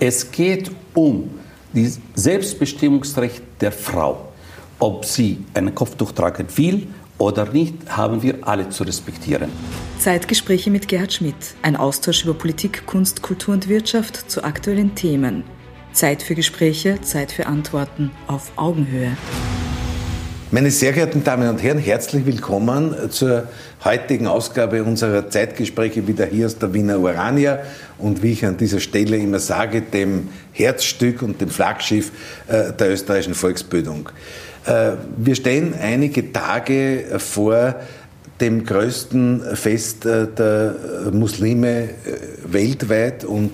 Es geht um das Selbstbestimmungsrecht der Frau. Ob sie ein Kopftuch tragen will oder nicht, haben wir alle zu respektieren. Zeitgespräche mit Gerhard Schmidt. Ein Austausch über Politik, Kunst, Kultur und Wirtschaft zu aktuellen Themen. Zeit für Gespräche, Zeit für Antworten auf Augenhöhe. Meine sehr geehrten Damen und Herren, herzlich willkommen zur heutigen Ausgabe unserer Zeitgespräche wieder hier aus der Wiener Urania und wie ich an dieser Stelle immer sage, dem Herzstück und dem Flaggschiff äh, der österreichischen Volksbildung. Äh, wir stehen einige Tage vor dem größten Fest äh, der Muslime weltweit und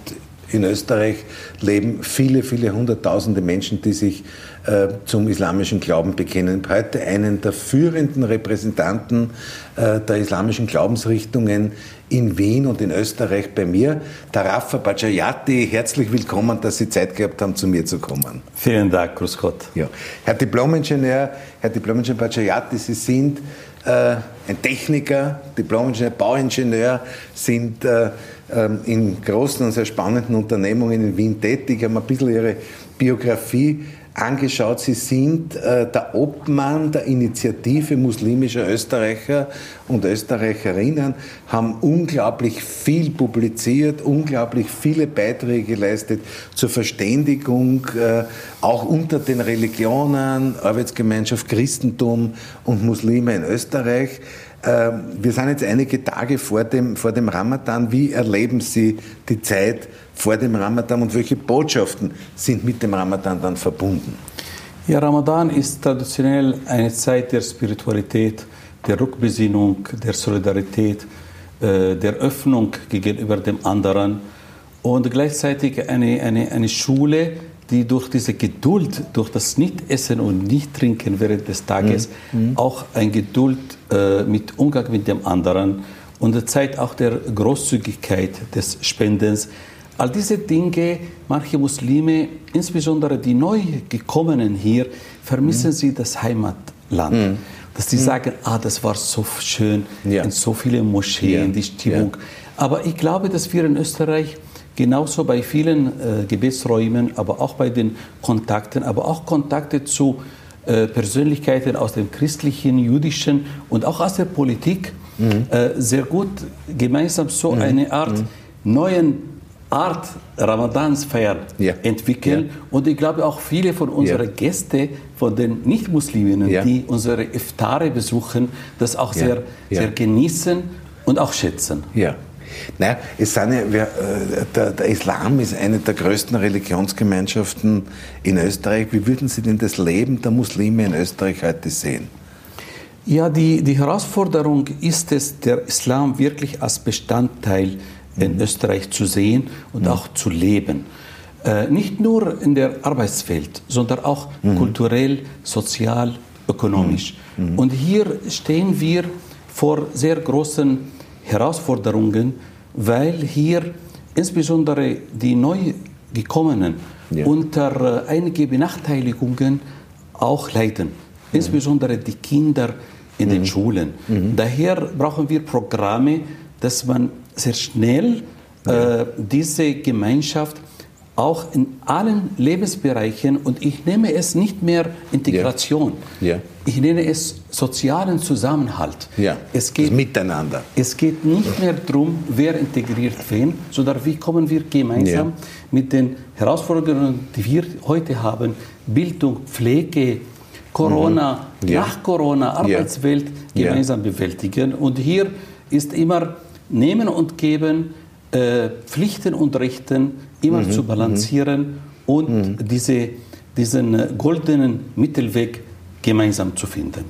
in Österreich leben viele, viele hunderttausende Menschen, die sich äh, zum islamischen Glauben bekennen. Heute einen der führenden Repräsentanten der islamischen Glaubensrichtungen in Wien und in Österreich bei mir, der Rafa Bajayati. Herzlich willkommen, dass Sie Zeit gehabt haben, zu mir zu kommen. Vielen Dank, grüß Gott. Ja. Herr Diplomingenieur, Herr Diplomingenieur Bajayati, Sie sind äh, ein Techniker, Diplomingenieur, Bauingenieur, sind äh, ähm, in großen und sehr spannenden Unternehmungen in Wien tätig. Ich habe ein bisschen Ihre Biografie angeschaut. Sie sind äh, der Obmann der Initiative muslimischer Österreicher und Österreicherinnen, haben unglaublich viel publiziert, unglaublich viele Beiträge geleistet zur Verständigung, äh, auch unter den Religionen, Arbeitsgemeinschaft Christentum und Muslime in Österreich. Ähm, wir sind jetzt einige Tage vor dem, vor dem Ramadan. Wie erleben Sie die Zeit vor dem Ramadan und welche Botschaften sind mit dem Ramadan dann verbunden? Ja, Ramadan ist traditionell eine Zeit der Spiritualität, der Rückbesinnung, der Solidarität, äh, der Öffnung gegenüber dem anderen und gleichzeitig eine, eine, eine Schule, die durch diese Geduld, durch das Nicht-Essen und Nicht-Trinken während des Tages mhm. auch ein Geduld äh, mit Umgang mit dem anderen und die Zeit auch der Großzügigkeit des Spendens. All diese Dinge, manche Muslime, insbesondere die neu gekommenen hier, vermissen mhm. sie das Heimatland. Mhm. Dass sie mhm. sagen, ah, das war so schön, ja. in so viele Moscheen, ja. die Stimmung. Ja. Aber ich glaube, dass wir in Österreich Genauso bei vielen äh, Gebetsräumen, aber auch bei den Kontakten, aber auch Kontakte zu äh, Persönlichkeiten aus dem christlichen, jüdischen und auch aus der Politik mhm. äh, sehr gut gemeinsam so mhm. eine Art mhm. neuen Art Ramadans feiern ja. entwickeln. Ja. Und ich glaube auch viele von unseren ja. Gästen, von den Nicht-Musliminnen, die unsere Iftare besuchen, das auch sehr, sehr genießen und auch schätzen. Ja. Naja, es sind ja, wir, äh, der, der, Islam ist eine der größten Religionsgemeinschaften in Österreich. Wie würden Sie denn das Leben der Muslime in Österreich heute sehen? Ja, die, die Herausforderung ist es, der Islam wirklich als Bestandteil in mhm. Österreich zu sehen und mhm. auch zu leben. Äh, nicht nur in der Arbeitswelt, sondern auch mhm. kulturell, sozial, ökonomisch. Und hier stehen wir vor sehr großen Herausforderungen, weil hier insbesondere die Neugekommenen ja. unter äh, einige Benachteiligungen auch leiden, insbesondere die Kinder in mhm. den Schulen. Mhm. Daher brauchen wir Programme, dass man sehr schnell ja. äh, diese Gemeinschaft auch in allen Lebensbereichen und ich nenne es nicht mehr Integration. Ja. Ja. Ich nenne es sozialen Zusammenhalt. Ja. Es geht das Miteinander. Es geht nicht mehr darum, wer integriert wen, sondern wie kommen wir gemeinsam mit den Herausforderungen, die wir heute haben, Bildung, Pflege, Corona, mhm. nach Corona, Arbeitswelt gemeinsam bewältigen. Und hier ist immer Nehmen und Geben, äh, Pflichten und Rechten immer mhm. zu balancieren mhm. und mhm. diese, diesen äh, goldenen Mittelweg gemeinsam zu finden.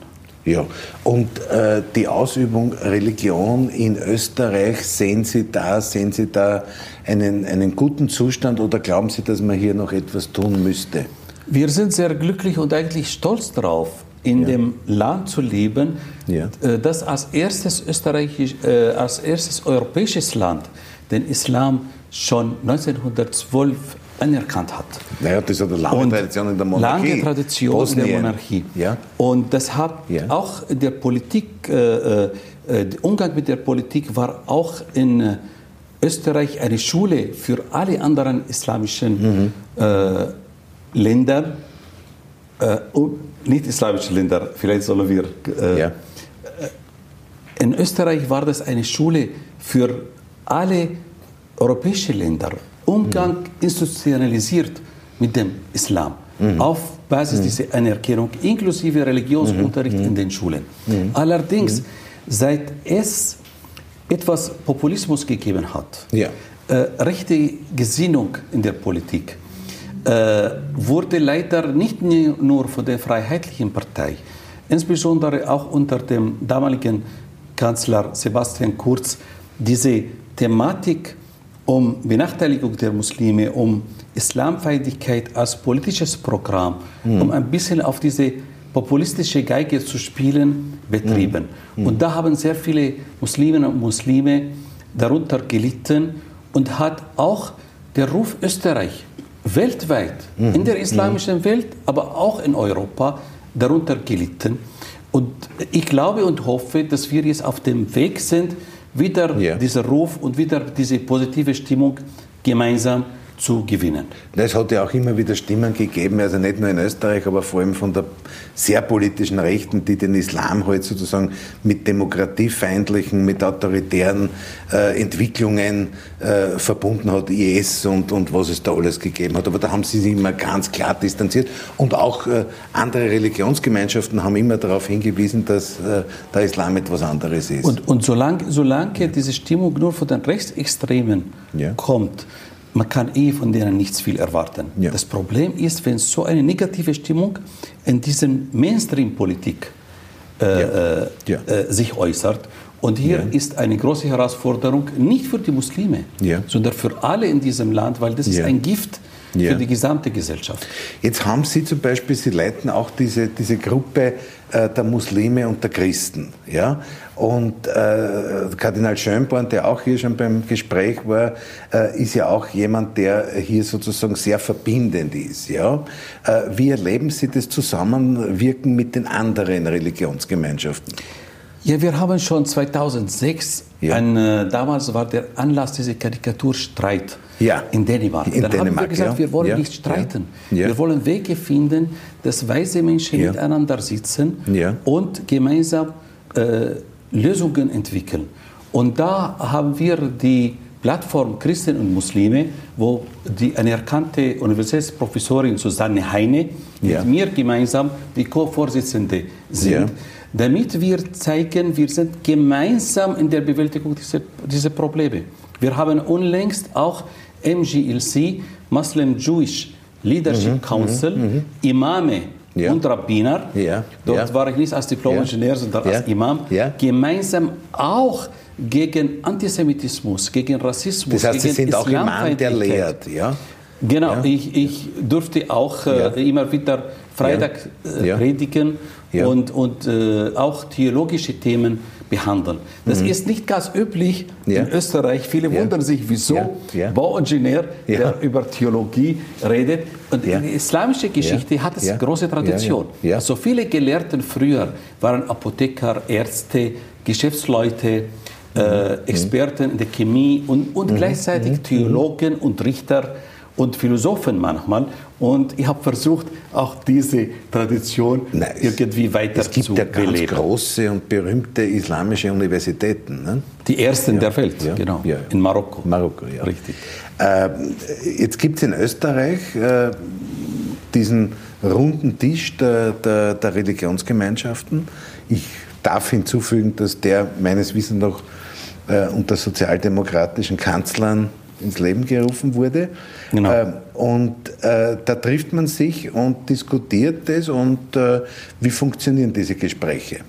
Ja, und äh, die Ausübung Religion in Österreich, sehen Sie da, sehen Sie da einen, einen guten Zustand oder glauben Sie, dass man hier noch etwas tun müsste? Wir sind sehr glücklich und eigentlich stolz darauf, in ja. dem Land zu leben, ja. Äh, das als erstes, österreichisch, äh, als erstes europäisches Land den Islam schon 1912 anerkannt hat. Naja, das ist eine lange Tradition in der Monarchie. Lange Tradition Bosnien. in der Monarchie. Ja. Und deshalb ja. auch der Politik, äh, äh, der Umgang mit der Politik war auch in, Österreich eine Schule für alle anderen islamischen mhm. äh, Länder, äh, nicht islamische Länder, vielleicht sollen wir. Äh, ja. Äh, in Österreich war das eine Schule für alle europäischen Länder. Umgang mhm. institutionalisiert mit dem Islam. Mhm. Auf Basis mhm. dieser Anerkennung, inklusive Religionsunterricht mhm. in den Schulen. Mhm. Allerdings, mhm. seit es etwas Populismus gegeben hat, ja. äh, rechte Gesinnung in der Politik, wurde leider nicht nur von der Freiheitlichen Partei, insbesondere auch unter dem damaligen Kanzler Sebastian Kurz, diese Thematik um Benachteiligung der Muslime, um Islamfeindlichkeit als politisches Programm, mhm. um ein bisschen auf diese populistische Geige zu spielen, betrieben. Mhm. Und da haben sehr viele Musliminnen und Muslime darunter gelitten und hat auch der Ruf Österreich weltweit, mhm. in der islamischen mhm. Welt, aber auch in Europa darunter gelitten. Und ich glaube und hoffe, dass wir jetzt auf dem Weg sind, wieder ja. dieser Ruf und wieder diese positive Stimmung gemeinsam zu gewinnen. Es hat ja auch immer wieder Stimmen gegeben, also nicht nur in Österreich, aber vor allem von der sehr politischen Rechten, die den Islam halt sozusagen mit demokratiefeindlichen, mit autoritären äh, Entwicklungen äh, verbunden hat, IS und, und was es da alles gegeben hat. Aber da haben sie sich immer ganz klar distanziert. Und auch äh, andere Religionsgemeinschaften haben immer darauf hingewiesen, dass äh, der Islam etwas anderes ist. Und, und solange, solange diese Stimmung nur von den Rechtsextremen ja. kommt, man kann eh von denen nichts viel erwarten. Ja. Das Problem ist, wenn so eine negative Stimmung in diesen Mainstream-Politik äh, ja. Äh, ja. äh, sich äußert. Und hier ist eine große Herausforderung, nicht für die Muslime, sondern für alle in diesem Land, weil das ist ein Gift für die gesamte Gesellschaft. Jetzt haben Sie zum Beispiel, Sie leiten auch diese, diese Gruppe äh, der Muslime und der Christen. Ja? Und äh, Kardinal Schönborn, der auch hier schon beim Gespräch war, äh, ist ja auch jemand, der hier sozusagen sehr verbindend ist. Ja? Äh, wie erleben Sie das Zusammenwirken mit den anderen Religionsgemeinschaften? Ja, wir haben schon 2006, ja. ein, äh, damals war der Anlass dieser Karikaturstreit ja. in Dänemark. In Dann Dänemark, haben wir gesagt, ja. wir wollen nicht streiten. Wir wollen Wege finden, dass weise Menschen miteinander sitzen und gemeinsam äh, Lösungen entwickeln. Und da haben wir die Plattform Christen und Muslime, wo die anerkannte Universitätsprofessorin Susanne Heine mit mir gemeinsam die Co-Vorsitzende sind damit wir zeigen, wir sind gemeinsam in der Bewältigung dieser, dieser Probleme. Wir haben unlängst auch MGLC, Muslim Jewish Leadership mhm, Council, mhm, mhm. Imame ja. und Rabbiner, ja. dort ja. war ich nicht als Diplom-Ingenieur, sondern als Imam, gemeinsam auch gegen Antisemitismus, gegen Rassismus, das heißt, gegen Sie sind auch Imam, der lehrt, ja? Genau, ich, ich durfte auch äh, immer wieder Freitag äh, predigen und, und äh, auch theologische Themen behandeln. Das mhm. ist nicht ganz üblich ja. in Österreich. Viele ja. wundern sich, wieso Bauingenieur, der über Theologie redet. Und in der islamischen Geschichte hat es große Tradition. So also viele Gelehrten früher waren Apotheker, Ärzte, Geschäftsleute, äh, mhm. Experten in der Chemie und, und mhm. gleichzeitig mhm. Theologen und Richter und Philosophen manchmal. Und ich habe versucht, auch diese Tradition Nein, irgendwie weiter zu beleben. Es gibt ja ganz große und berühmte islamische Universitäten. Ne? Die ersten ja, der Welt, ja, genau. Ja, in Marokko. Marokko, ja. Richtig. Äh, jetzt gibt es in Österreich äh, diesen runden Tisch der, der, der, Religionsgemeinschaften. Ich darf hinzufügen, dass der meines Wissens noch äh, unter sozialdemokratischen Kanzlern ins Leben gerufen wurde. Genau. Ähm, und äh, da trifft man sich und diskutiert es und äh, wie funktionieren diese Gespräche?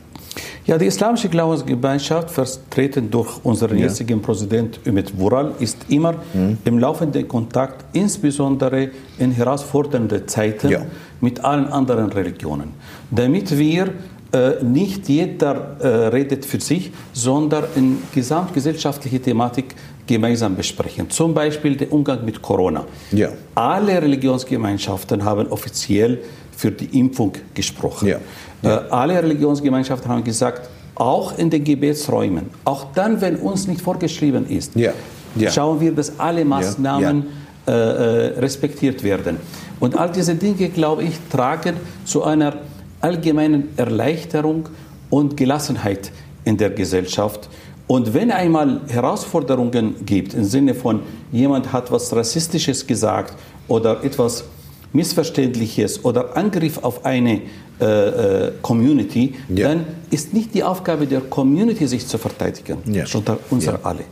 Ja, die islamische Glaubensgemeinschaft, vertreten durch unseren ja. jetzigen Präsident Ümit Vural, ist immer mhm. im laufenden Kontakt, insbesondere in herausfordernden Zeiten ja. mit allen anderen Religionen, damit wir äh, nicht jeder äh, redet für sich, sondern in gesamtgesellschaftliche Thematik gemeinsam besprechen. Zum Beispiel der Umgang mit Corona. Ja. Alle Religionsgemeinschaften haben offiziell für die Impfung gesprochen. Ja. Ja. Äh, alle Religionsgemeinschaften haben gesagt, auch in den Gebetsräumen, auch dann, wenn uns nicht vorgeschrieben ist, ja. schauen wir, dass alle Maßnahmen äh, äh, respektiert werden. Und all diese Dinge, glaube ich, tragen zu einer allgemeinen Erleichterung und Gelassenheit in der Gesellschaft. Und wenn einmal Herausforderungen gibt, im Sinne von jemand hat was Rassistisches gesagt oder etwas Missverständliches oder Angriff auf eine äh, äh, Community, ja. dann ist nicht die Aufgabe der Community, sich zu verteidigen, ja. sondern unser ja. alle.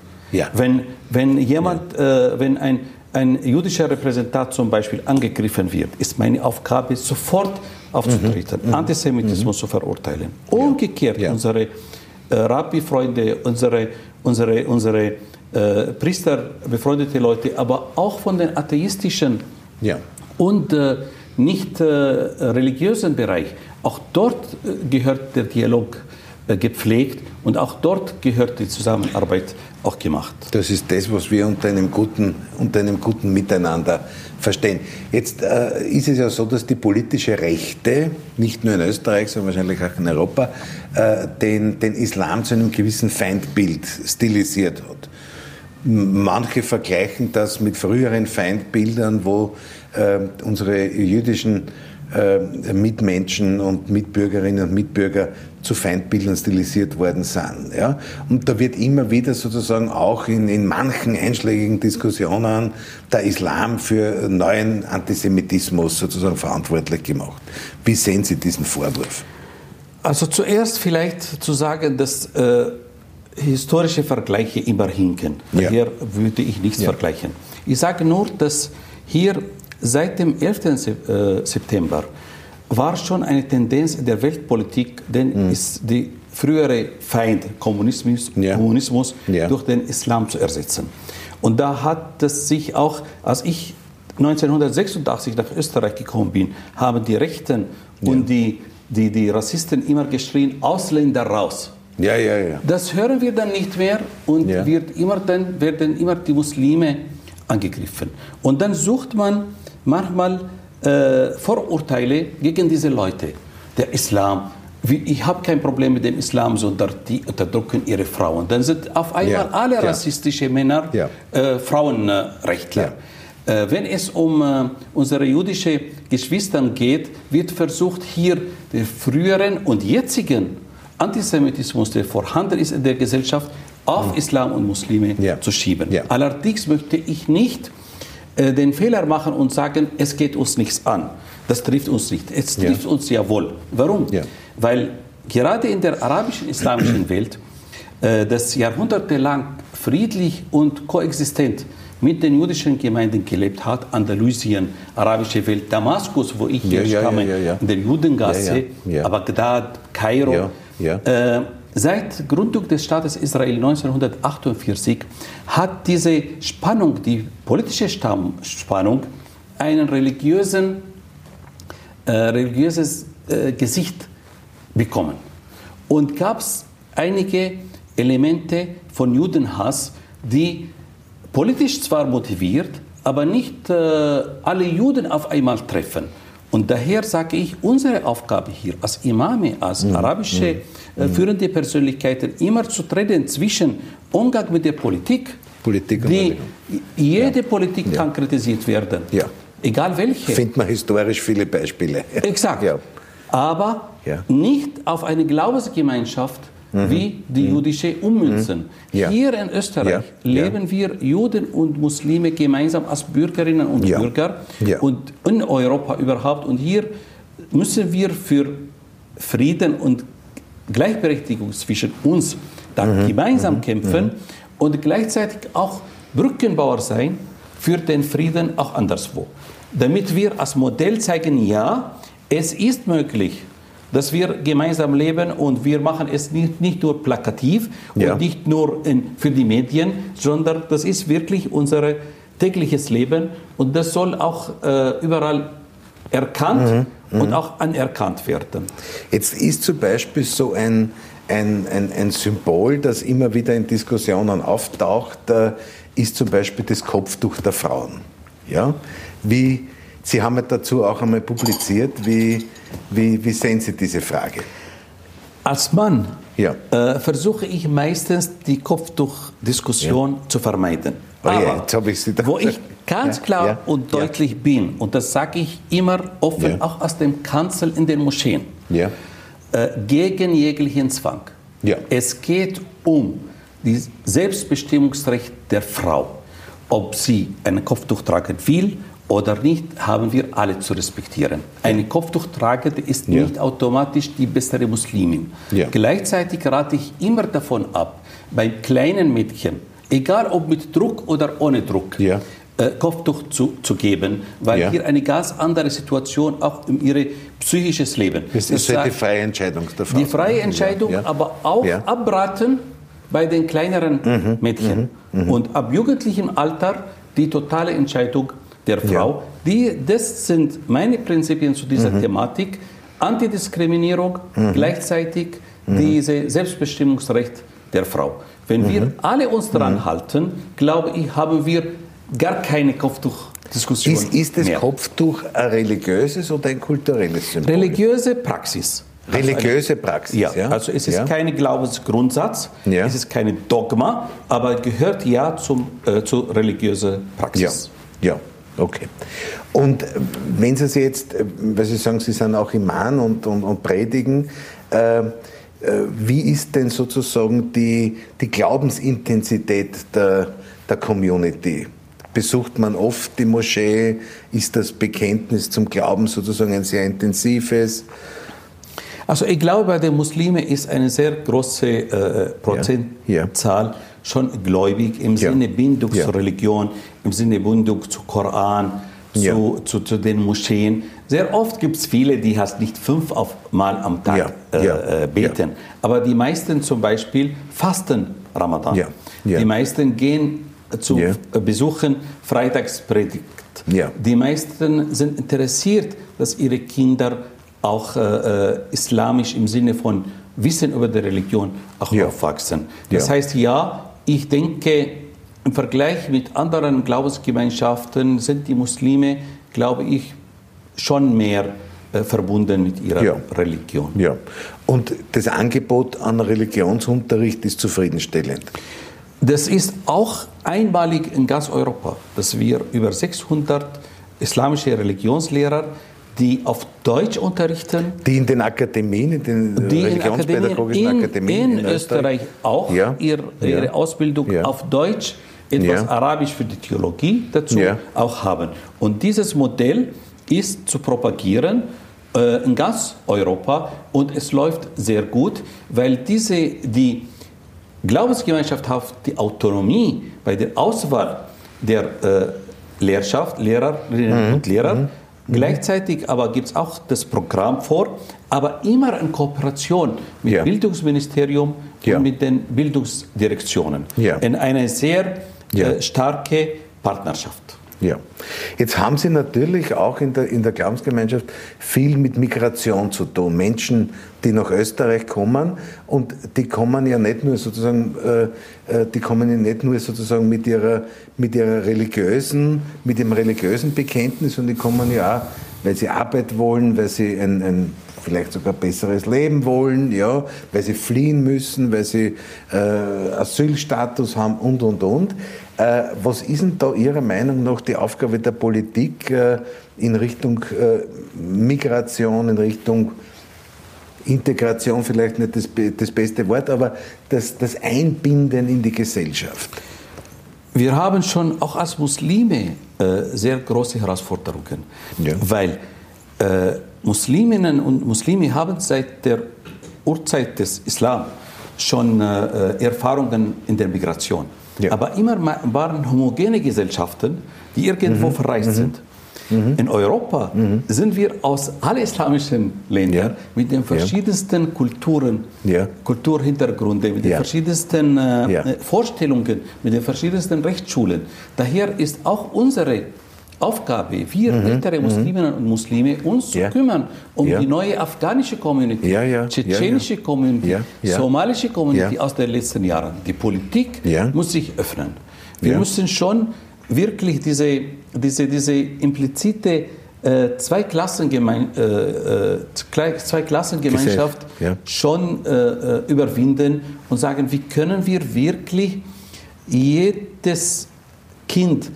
Wenn, wenn jemand, äh, wenn ein, ein jüdischer Repräsentant zum Beispiel angegriffen wird, ist meine Aufgabe, sofort aufzutreten, mhm. mhm. Antisemitismus mhm. zu verurteilen. Umgekehrt, unsere Rabbi-Freunde, unsere, unsere, unsere äh, Priester, befreundete Leute, aber auch von den atheistischen ja. und äh, nicht äh, religiösen Bereich, auch dort äh, gehört der Dialog äh, gepflegt und auch dort gehört die Zusammenarbeit auch gemacht. Das ist das, was wir unter einem guten, unter einem guten Miteinander verstehen. Jetzt äh, ist es ja so, dass die politische Rechte, nicht nur in Österreich, sondern wahrscheinlich auch in Europa, äh, den, den Islam zu einem gewissen Feindbild stilisiert hat. Manche vergleichen das mit früheren Feindbildern, wo äh, unsere jüdischen Mitmenschen und Mitbürgerinnen und Mitbürger zu Feindbildern stilisiert worden sind. Ja? Und da wird immer wieder sozusagen auch in, in manchen einschlägigen Diskussionen der Islam für neuen Antisemitismus sozusagen verantwortlich gemacht. Wie sehen Sie diesen Vorwurf? Also zuerst vielleicht zu sagen, dass äh, historische Vergleiche immer hinken. Ja. Hier würde ich nichts ja. vergleichen. Ich sage nur, dass hier seit dem 11. Äh, September war schon eine Tendenz in der Weltpolitik, denn mhm. ist die frühere Feind Kommunismus, ja. Kommunismus ja. durch den Islam zu ersetzen. Und da hat es sich auch, als ich 1986 nach Österreich gekommen bin, haben die Rechten ja. und die, die, die Rassisten immer geschrien, Ausländer raus. Ja, ja, ja. Das hören wir dann nicht mehr und wird immer dann, werden immer die Muslime angegriffen. Und dann sucht man manchmal äh, Vorurteile gegen diese Leute. Der Islam, ich habe kein Problem mit dem Islam, sondern die unterdrücken ihre Frauen. Dann sind auf einmal ja. alle ja. rassistische Männer ja. äh, Frauenrechtler. Äh, wenn es um äh, unsere jüdischen Geschwister geht, wird versucht, hier den früheren und jetzigen Antisemitismus, der vorhanden ist in der Gesellschaft, auf mhm. Islam und Muslime zu schieben. Allerdings möchte ich nicht den Fehler machen und sagen, es geht uns nichts an. Das trifft uns nicht. Es trifft ja. uns ja wohl. Warum? Ja. Weil gerade in der arabischen islamischen Welt äh, das jahrhundertelang friedlich und koexistent mit den jüdischen Gemeinden gelebt hat, Andalusien, arabische Welt, Damaskus, wo ich ja, herstamme, ja, ja, in der Judengasse, Bagdad, Kairo. Äh, Seit Gründung des Staates Israel 1948 hat diese Spannung, die politische Spannung, einen religiösen, äh, religiöses äh, Gesicht bekommen. Und gab es einige Elemente von Judenhass, die politisch zwar motiviert, aber nicht äh, alle Juden auf einmal treffen. Und daher sage ich, unsere Aufgabe hier als Imame, als mhm. arabische mhm. äh, führende Persönlichkeiten, immer zu trennen zwischen Umgang mit der Politik, Politik die, jede ja. Politik ja. kann kritisiert werden, ja. egal welche. Findet man historisch viele Beispiele. Exakt. Ja. Aber nicht auf eine Glaubensgemeinschaft. Wie die mhm. jüdische Ummünzen. Mhm. Ja. Hier in Österreich ja. leben ja. wir Juden und Muslime gemeinsam als Bürgerinnen und Bürger und in Europa überhaupt. Und hier müssen wir für Frieden und Gleichberechtigung zwischen uns dann mhm. gemeinsam mhm. kämpfen mhm. und gleichzeitig auch Brückenbauer sein für den Frieden auch anderswo. Damit wir als Modell zeigen, ja, es ist möglich, dass wir gemeinsam leben und wir machen es nicht, nicht nur plakativ ja. und nicht nur in, für die Medien, sondern das ist wirklich unser tägliches Leben und das soll auch äh, überall erkannt mhm. und mhm. auch anerkannt werden. Jetzt ist zum Beispiel so ein, ein, ein, ein Symbol, das immer wieder in Diskussionen auftaucht, äh, ist zum Beispiel das Kopftuch der Frauen. Ja? Wie, Sie haben dazu auch einmal publiziert, wie, wie, wie sehen Sie diese Frage? Als Mann ja. äh, versuche ich meistens die Kopftuchdiskussion ja. zu vermeiden. Aber oh ja, wo ich ganz klar und deutlich bin, und das sage ich immer offen, auch aus dem Kanzel in den Moscheen, äh, gegen jeglichen Zwang. Es geht um das Selbstbestimmungsrecht der Frau. Ob sie ein Kopftuch tragen will oder nicht, haben wir alle zu respektieren. Eine Kopftuchtragende ist ja. nicht automatisch die bessere Muslimin. Ja. Gleichzeitig rate ich immer davon ab, bei kleinen Mädchen, egal ob mit Druck oder ohne Druck, ja. äh, Kopftuch zu, zu geben, weil hier eine ganz andere Situation auch in ihre psychisches Leben. Das ist das die freie Entscheidung der Frau. Die freie Entscheidung, aber auch abraten bei den kleineren mhm. Mädchen. Mhm. Mhm. Und ab jugendlichem Alter die totale Entscheidung der Frau. Ja. Die, das sind meine Prinzipien zu dieser mhm. Thematik. Antidiskriminierung, mhm. gleichzeitig mhm. dieses Selbstbestimmungsrecht der Frau. Wenn wir mhm. alle uns daran mhm. halten, glaube ich, haben wir gar keine Kopftuchdiskussion. Ist, ist das mehr. Kopftuch ein religiöses oder ein kulturelles Symbol? Religiöse Praxis. Religiöse Praxis, ja. ja. Also es ist ja. kein Glaubensgrundsatz, ja. es ist kein Dogma, aber gehört ja zum, äh, zur religiösen Praxis. Ja. ja. Okay. Und äh, wenn Sie jetzt, äh, weil Sie sagen, Sie sind auch Imam und, und, und predigen, äh, äh, wie ist denn sozusagen die, die Glaubensintensität der, der Community? Besucht man oft die Moschee? Ist das Bekenntnis zum Glauben sozusagen ein sehr intensives? Also ich glaube, bei den Muslimen ist eine sehr große äh, Prozentzahl ja. Ja. Schon gläubig im ja. Sinne Bindung zur Religion, im Sinne Bindung zu Koran, zu, zu, zu, den Moscheen. Sehr oft gibt es viele, die halt nicht fünf auf Mal am Tag äh, äh, beten. Aber die meisten zum Beispiel fasten Ramadan. Die meisten gehen zu Besuchen Freitagspredigt. Die meisten sind interessiert, dass ihre Kinder auch äh, äh, islamisch im Sinne von Wissen über die Religion auch ja. aufwachsen. Das ja. heißt, ja, ich denke, im Vergleich mit anderen Glaubensgemeinschaften sind die Muslime, glaube ich, schon mehr äh, verbunden mit ihrer ja. Religion. Ja. Und das Angebot an Religionsunterricht ist zufriedenstellend. Das ist auch einmalig in ganz Europa, dass wir über 600 islamische Religionslehrer die auf Deutsch unterrichten. Die in den Akademien, in den die religionspädagogischen in, Akademien in, in Österreich, auch ja. ihr, ihre ja. Ausbildung ja. auf Deutsch, etwas Arabisch für die Theologie dazu auch haben. Und dieses Modell ist zu propagieren äh, in ganz Europa und es läuft sehr gut, weil diese, die Glaubensgemeinschaft hat die Autonomie bei der Auswahl der äh, Lehrschaft, Lehrerinnen mhm. und Lehrer. Mhm. Gleichzeitig aber gibt es auch das Programm vor, aber immer in Kooperation mit ja. Bildungsministerium ja. und mit den Bildungsdirektionen. Ja. In eine sehr äh, starke Partnerschaft. Ja. Jetzt haben Sie natürlich auch in der, in der Glaubensgemeinschaft viel mit Migration zu tun. Menschen, die nach Österreich kommen und die kommen ja nicht nur sozusagen, äh, äh, die kommen ja nicht nur sozusagen mit ihrer, mit ihrer religiösen, mit dem religiösen Bekenntnis, sondern die kommen ja auch, weil sie Arbeit wollen, weil sie ein, ein vielleicht sogar besseres Leben wollen, ja, weil sie fliehen müssen, weil sie äh, Asylstatus haben und und und. Äh, was ist denn da Ihrer Meinung nach die Aufgabe der Politik äh, in Richtung äh, Migration, in Richtung Integration, vielleicht nicht das, das beste Wort, aber das, das Einbinden in die Gesellschaft? Wir haben schon auch als Muslime sehr große Herausforderungen, ja. weil äh, Musliminnen und Muslime haben seit der Urzeit des Islam schon äh, Erfahrungen in der Migration. Ja. Aber immer waren homogene Gesellschaften, die irgendwo mhm. verreist mhm. sind. Mhm. In Europa mhm. sind wir aus allen islamischen Ländern ja. mit den verschiedensten ja. Kulturen, ja. Kulturhintergründe, mit den verschiedensten äh, äh, Vorstellungen, mit den verschiedensten Rechtsschulen. Daher ist auch unsere Aufgabe, wir mhm. ältere mhm. Musliminnen und Muslime, uns zu kümmern um die neue afghanische Community, tschetschenische Community, somalische Community aus den letzten Jahren. Die Politik muss sich öffnen. Wir müssen schon wirklich diese, diese, diese implizite äh, Zweiklassengemein, äh, äh, Zweiklassengemeinschaft ja. schon äh, äh, überwinden und sagen, wie können wir wirklich jedes Kind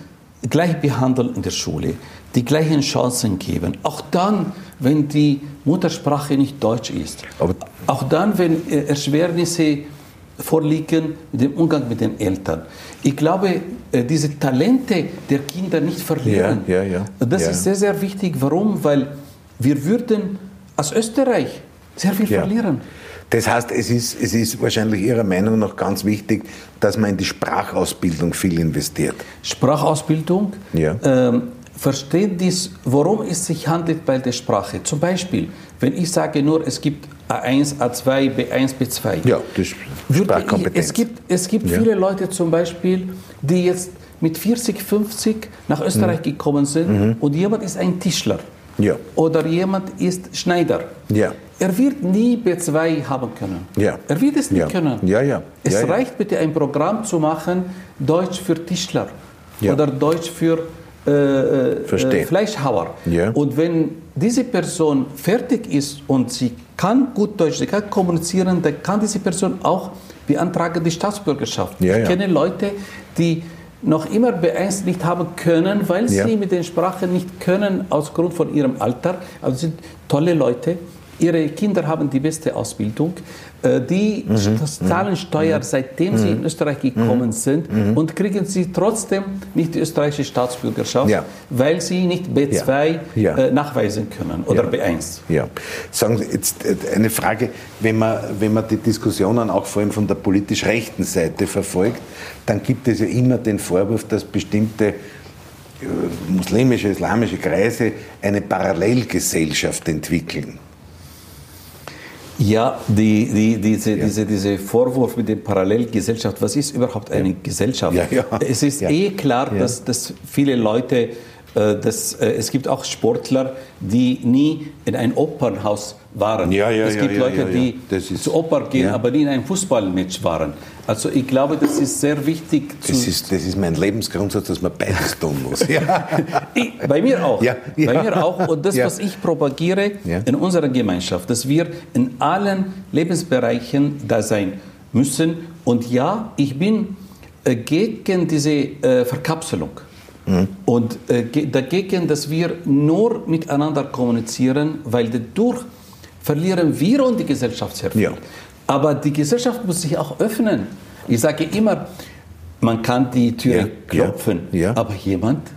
gleich behandeln in der Schule, die gleichen Chancen geben. Auch dann, wenn die Muttersprache nicht Deutsch ist. Aber auch dann, wenn äh, Erschwernisse vorliegen mit dem Umgang mit den Eltern. Ich glaube, äh, diese Talente der Kinder nicht verlieren. Ja, ja, ja. Das ja. ist sehr, sehr wichtig. Warum? Weil wir würden als Österreich sehr viel ja. verlieren. Das heißt, es ist, es ist wahrscheinlich Ihrer Meinung nach ganz wichtig, dass man in die Sprachausbildung viel investiert. Sprachausbildung, ja. ähm, Verständnis, worum es sich handelt bei der Sprache. Zum Beispiel, wenn ich sage nur, es gibt A1, A2, B1, B2. Ja, das ist Sprachkompetenz. Es gibt, es gibt ja. viele Leute zum Beispiel, die jetzt mit 40, 50 nach Österreich mhm. gekommen sind mhm. und jemand ist ein Tischler. Ja. Oder jemand ist Schneider. Ja. Er wird nie B2 haben können. Ja. Er wird es nicht können. Ja, ja. Es reicht bitte ein Programm zu machen, Deutsch für Tischler oder Deutsch für äh, äh, Fleischhauer. Ja. Und wenn diese Person fertig ist und sie kann gut Deutsch, sie kann kommunizieren, dann kann diese Person auch beantragen die Staatsbürgerschaft. Ich kenne Leute, die noch immer B1 nicht haben können, weil sie mit den Sprachen nicht können, aus Grund von ihrem Alter. Also sind tolle Leute. Ihre Kinder haben die beste Ausbildung. Äh, die mhm. zahlen mhm. Steuer, seitdem mhm. sie in Österreich gekommen mhm. sind mhm. und kriegen sie trotzdem nicht die österreichische Staatsbürgerschaft, ja. weil sie nicht B2 ja. äh, nachweisen können oder ja. B1. Ja. Sagen Sie jetzt äh, eine Frage, wenn man, wenn man die Diskussionen auch vor allem von der politisch rechten Seite verfolgt, dann gibt es ja immer den Vorwurf, dass bestimmte muslimische, islamische Kreise eine Parallelgesellschaft entwickeln. Ja, die, die, diese, ja. Diese, diese Vorwurf mit der Parallelgesellschaft, was ist überhaupt eine ja. Gesellschaft? Ja, ja. Es ist eh klar, dass, dass viele Leute äh, das, äh, es gibt auch Sportler, die nie in ein Opernhaus waren. Ja, ja, es gibt ja, Leute, die zu Oper gehen, aber nie in ein Fußballmatch waren. Also ich glaube, das ist sehr wichtig. das, ist, das ist mein Lebensgrundsatz, dass man beides tun muss. ich, bei mir auch. Bei mir auch. Und das, was ich propagiere in unserer Gemeinschaft, dass wir in allen Lebensbereichen da sein müssen. Und ja, ich bin äh, gegen diese Verkapselung. Mhm. Und äh, dagegen, dass wir nur miteinander kommunizieren, weil dadurch verlieren wir und die Gesellschaft sehr viel. Ja. Aber die Gesellschaft muss sich auch öffnen. Ich sage immer, man kann die Türe ja, klopfen, ja, aber jemand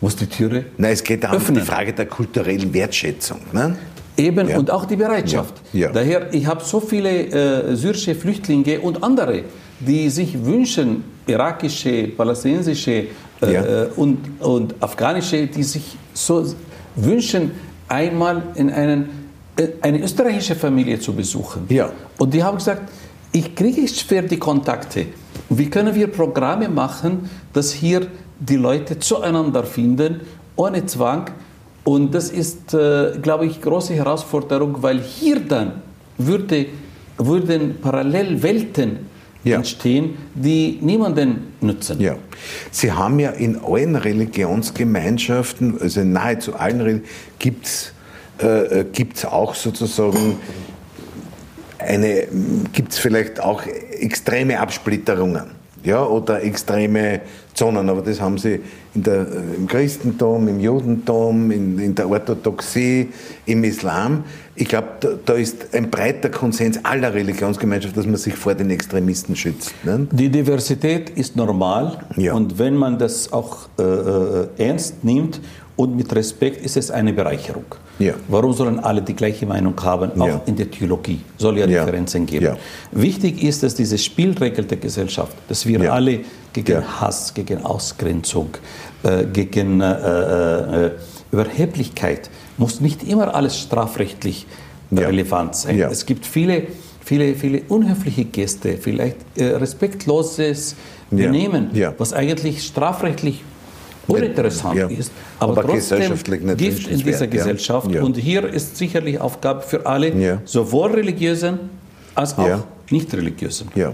muss die Türe Nein, es geht auch öffnen. um die Frage der kulturellen Wertschätzung. Ne? Eben, und auch die Bereitschaft. Daher, ich habe so viele äh, syrische Flüchtlinge und andere, die sich wünschen, irakische, palästinensische ja. Äh, und, und afghanische, die sich so wünschen, einmal in einen, äh, eine österreichische Familie zu besuchen. Ja. Und die haben gesagt, ich kriege schwer die Kontakte. Wie können wir Programme machen, dass hier die Leute zueinander finden, ohne Zwang? Und das ist, äh, glaube ich, große Herausforderung, weil hier dann würde, würden parallel Welten ja. entstehen, die niemanden nützen. Ja. Sie haben ja in allen Religionsgemeinschaften, also nahezu allen gibt es äh, äh gibt's auch sozusagen eine, gibt es vielleicht auch extreme Absplitterungen ja, oder extreme Zonen, aber das haben sie in der, äh, im Christentum, im Judentum, in, in der Orthodoxie, im Islam. Ich glaube, da, da, ist ein breiter Konsens aller Religionsgemeinschaften, dass man sich vor den Extremisten schützt. Ne? Die Diversität ist normal ja. und wenn man das auch äh, äh ernst nimmt und mit Respekt, ist es eine Bereicherung. Ja. Warum sollen alle die gleiche Meinung haben? Auch ja. in der Theologie soll ja, ja. Differenzen geben. Ja. Wichtig ist, dass diese Spielregel der Gesellschaft, dass wir Ja. alle gegen Ja. Hass, gegen Ausgrenzung, äh, gegen äh, äh, Überheblichkeit, muss nicht immer alles strafrechtlich Ja. relevant sein. Ja. Es gibt viele, viele, viele unhöfliche Gäste, vielleicht äh, respektloses Ja. Benehmen, Ja. was eigentlich strafrechtlich uninteressant Ja. ist, aber, Aber trotzdem Gift in dieser. Gesellschaft. Ja. Und hier ist sicherlich Aufgabe für alle, Ja. sowohl religiösen als auch nicht religiösen. Ja.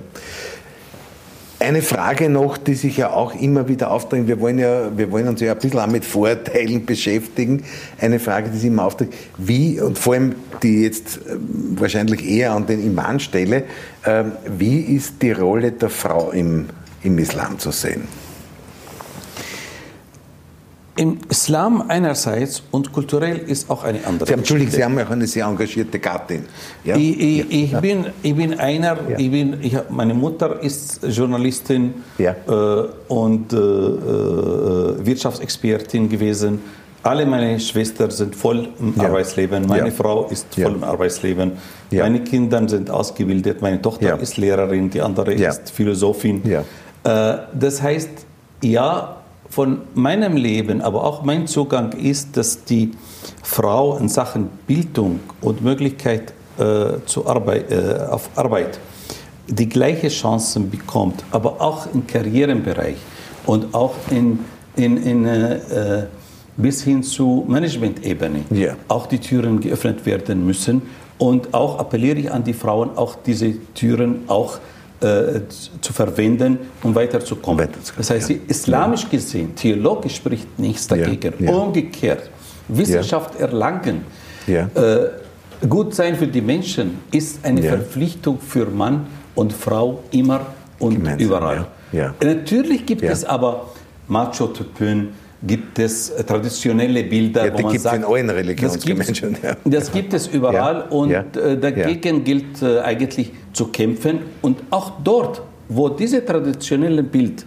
Eine Frage noch, die sich ja auch immer wieder aufdrängt. Wir wollen, ja, wir wollen uns ja ein bisschen auch mit Vorurteilen beschäftigen. Eine Frage, die sich immer aufdrängt. Wie, und vor allem die jetzt ähm, wahrscheinlich eher an den Iman stelle, ähm, wie ist die Rolle der Frau im, im Islam zu sehen? Im Islam einerseits und kulturell ist auch eine andere. Sie haben, Entschuldigung, Sie haben ja auch eine sehr engagierte Gattin. Ja? Ich, ich, ich ja. bin, ich bin einer, ja. ich bin, ich, meine Mutter ist Journalistin äh, und äh, äh, Wirtschaftsexpertin gewesen. Alle meine Schwestern sind voll im Arbeitsleben. Meine Frau ist voll im Arbeitsleben. Meine Kinder sind ausgebildet. Meine Tochter ist Lehrerin, die andere ist Philosophin. Äh, das heißt, ja, von meinem Leben, aber auch mein Zugang ist, dass die Frau in Sachen Bildung und Möglichkeit äh, zu Arbeit, äh, auf Arbeit die gleiche Chancen bekommt, aber auch im Karrierenbereich und auch in, in, in äh, bis hin zu Management-Ebene yeah. auch die Türen geöffnet werden müssen. Und auch appelliere ich an die Frauen, auch diese Türen auch äh, zu verwenden, um weiterzukommen. Weiterzukommen das heißt, ja. islamisch gesehen, theologisch spricht nichts dagegen. Ja. Umgekehrt, Wissenschaft erlangen, äh, gut sein für die Menschen ist eine Verpflichtung für Mann und Frau immer und Gemeinsam, überall. Natürlich gibt es aber Macho-Typen, gibt es traditionelle Bilder, ja, wo man sagt, in allen Religionsgemeinschaften. Das, das gibt es überall ja, und ja, äh, dagegen gilt äh, eigentlich zu kämpfen. Und auch dort, wo dieses traditionelle Bild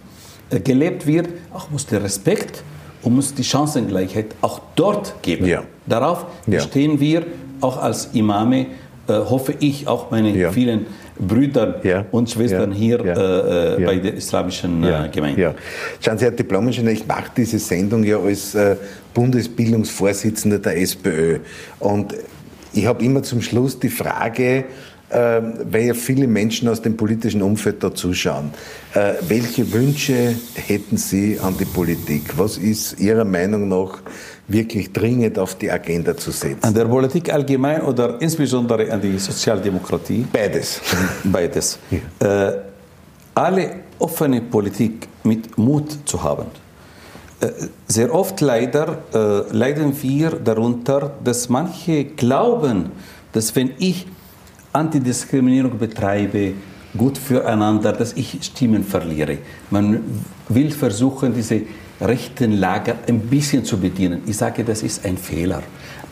äh, gelebt wird, auch muss der Respekt und muss die Chancengleichheit auch dort geben. Darauf stehen wir auch als Imame, hoffe ich, auch meine vielen Brüdern ja, und Schwestern ja, hier ja, äh, bei der islamischen äh, Gemeinde. Ja. Schauen Sie, Herr Diplomingenieur, ich mache diese Sendung ja als äh, Bundesbildungsvorsitzender der SPÖ. Und ich habe immer zum Schluss die Frage, äh, weil ja viele Menschen aus dem politischen Umfeld da zuschauen. Äh, welche Wünsche hätten Sie an die Politik? Was ist Ihrer Meinung nach wirklich dringend auf die Agenda zu setzen. An der Politik allgemein oder insbesondere an die Sozialdemokratie? Beides. Beides. Ja. Äh, alle offene Politik mit Mut zu haben. Äh, sehr oft leider äh, leiden wir darunter, dass manche glauben, dass wenn ich Antidiskriminierung betreibe, gut füreinander, dass ich Stimmen verliere. Man will versuchen, diese rechten Lager ein bisschen zu bedienen. Ich sage, das ist ein Fehler.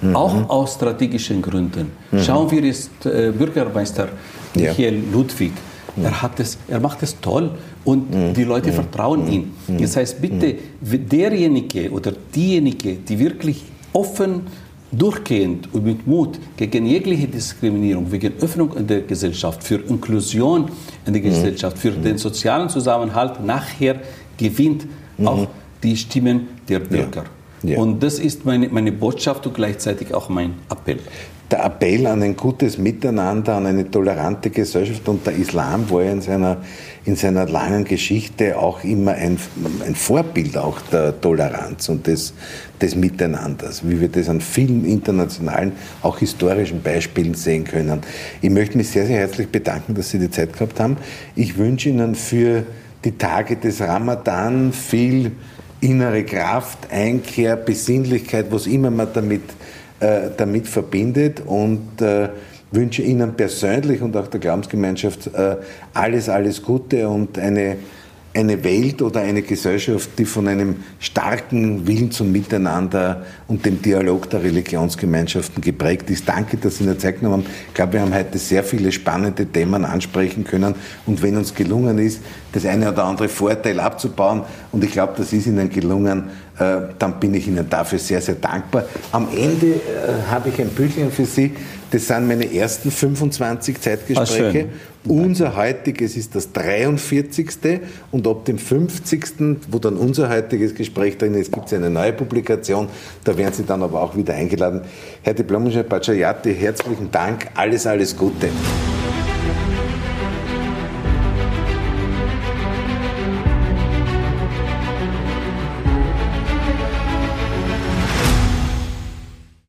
Mhm. Auch aus strategischen Gründen. Mhm. Schauen wir jetzt äh, Bürgermeister Michael ja. Ludwig. Mhm. Er, hat es, er macht es toll und mhm. die Leute mhm. vertrauen ihm. Mhm. Das heißt, bitte, derjenige oder diejenige, die wirklich offen durchgehend und mit Mut gegen jegliche Diskriminierung, wegen Öffnung in der Gesellschaft, für Inklusion in der Gesellschaft, für den sozialen Zusammenhalt nachher gewinnt, auch die Stimmen der Bürger. Ja. Ja. Und das ist meine, meine Botschaft und gleichzeitig auch mein Appell. Der Appell an ein gutes Miteinander, an eine tolerante Gesellschaft und der Islam war ja in seiner, in seiner langen Geschichte auch immer ein, ein Vorbild auch der Toleranz und des, des Miteinanders, wie wir das an vielen internationalen, auch historischen Beispielen sehen können. Ich möchte mich sehr, sehr herzlich bedanken, dass Sie die Zeit gehabt haben. Ich wünsche Ihnen für die Tage des Ramadan viel innere Kraft, Einkehr, Besinnlichkeit, was immer man damit, äh, damit verbindet und äh, wünsche Ihnen persönlich und auch der Glaubensgemeinschaft äh, alles, alles Gute und eine eine Welt oder eine Gesellschaft, die von einem starken Willen zum Miteinander und dem Dialog der Religionsgemeinschaften geprägt ist. Danke, dass Sie der Zeit genommen haben. Ich glaube, wir haben heute sehr viele spannende Themen ansprechen können und wenn uns gelungen ist, das eine oder andere Vorteil abzubauen und ich glaube, das ist Ihnen gelungen, äh, dann bin ich Ihnen dafür sehr, sehr dankbar. Am Ende äh, habe ich ein Büchlein für Sie, das sind meine ersten 25 Zeitgespräche. Ah, unser heutiges ist das 43. Und ab dem 50., wo dann unser heutiges Gespräch drin ist, gibt es eine neue Publikation. Da werden Sie dann aber auch wieder eingeladen. Herr Diplom-Ingenieur herzlichen Dank. Alles, alles Gute.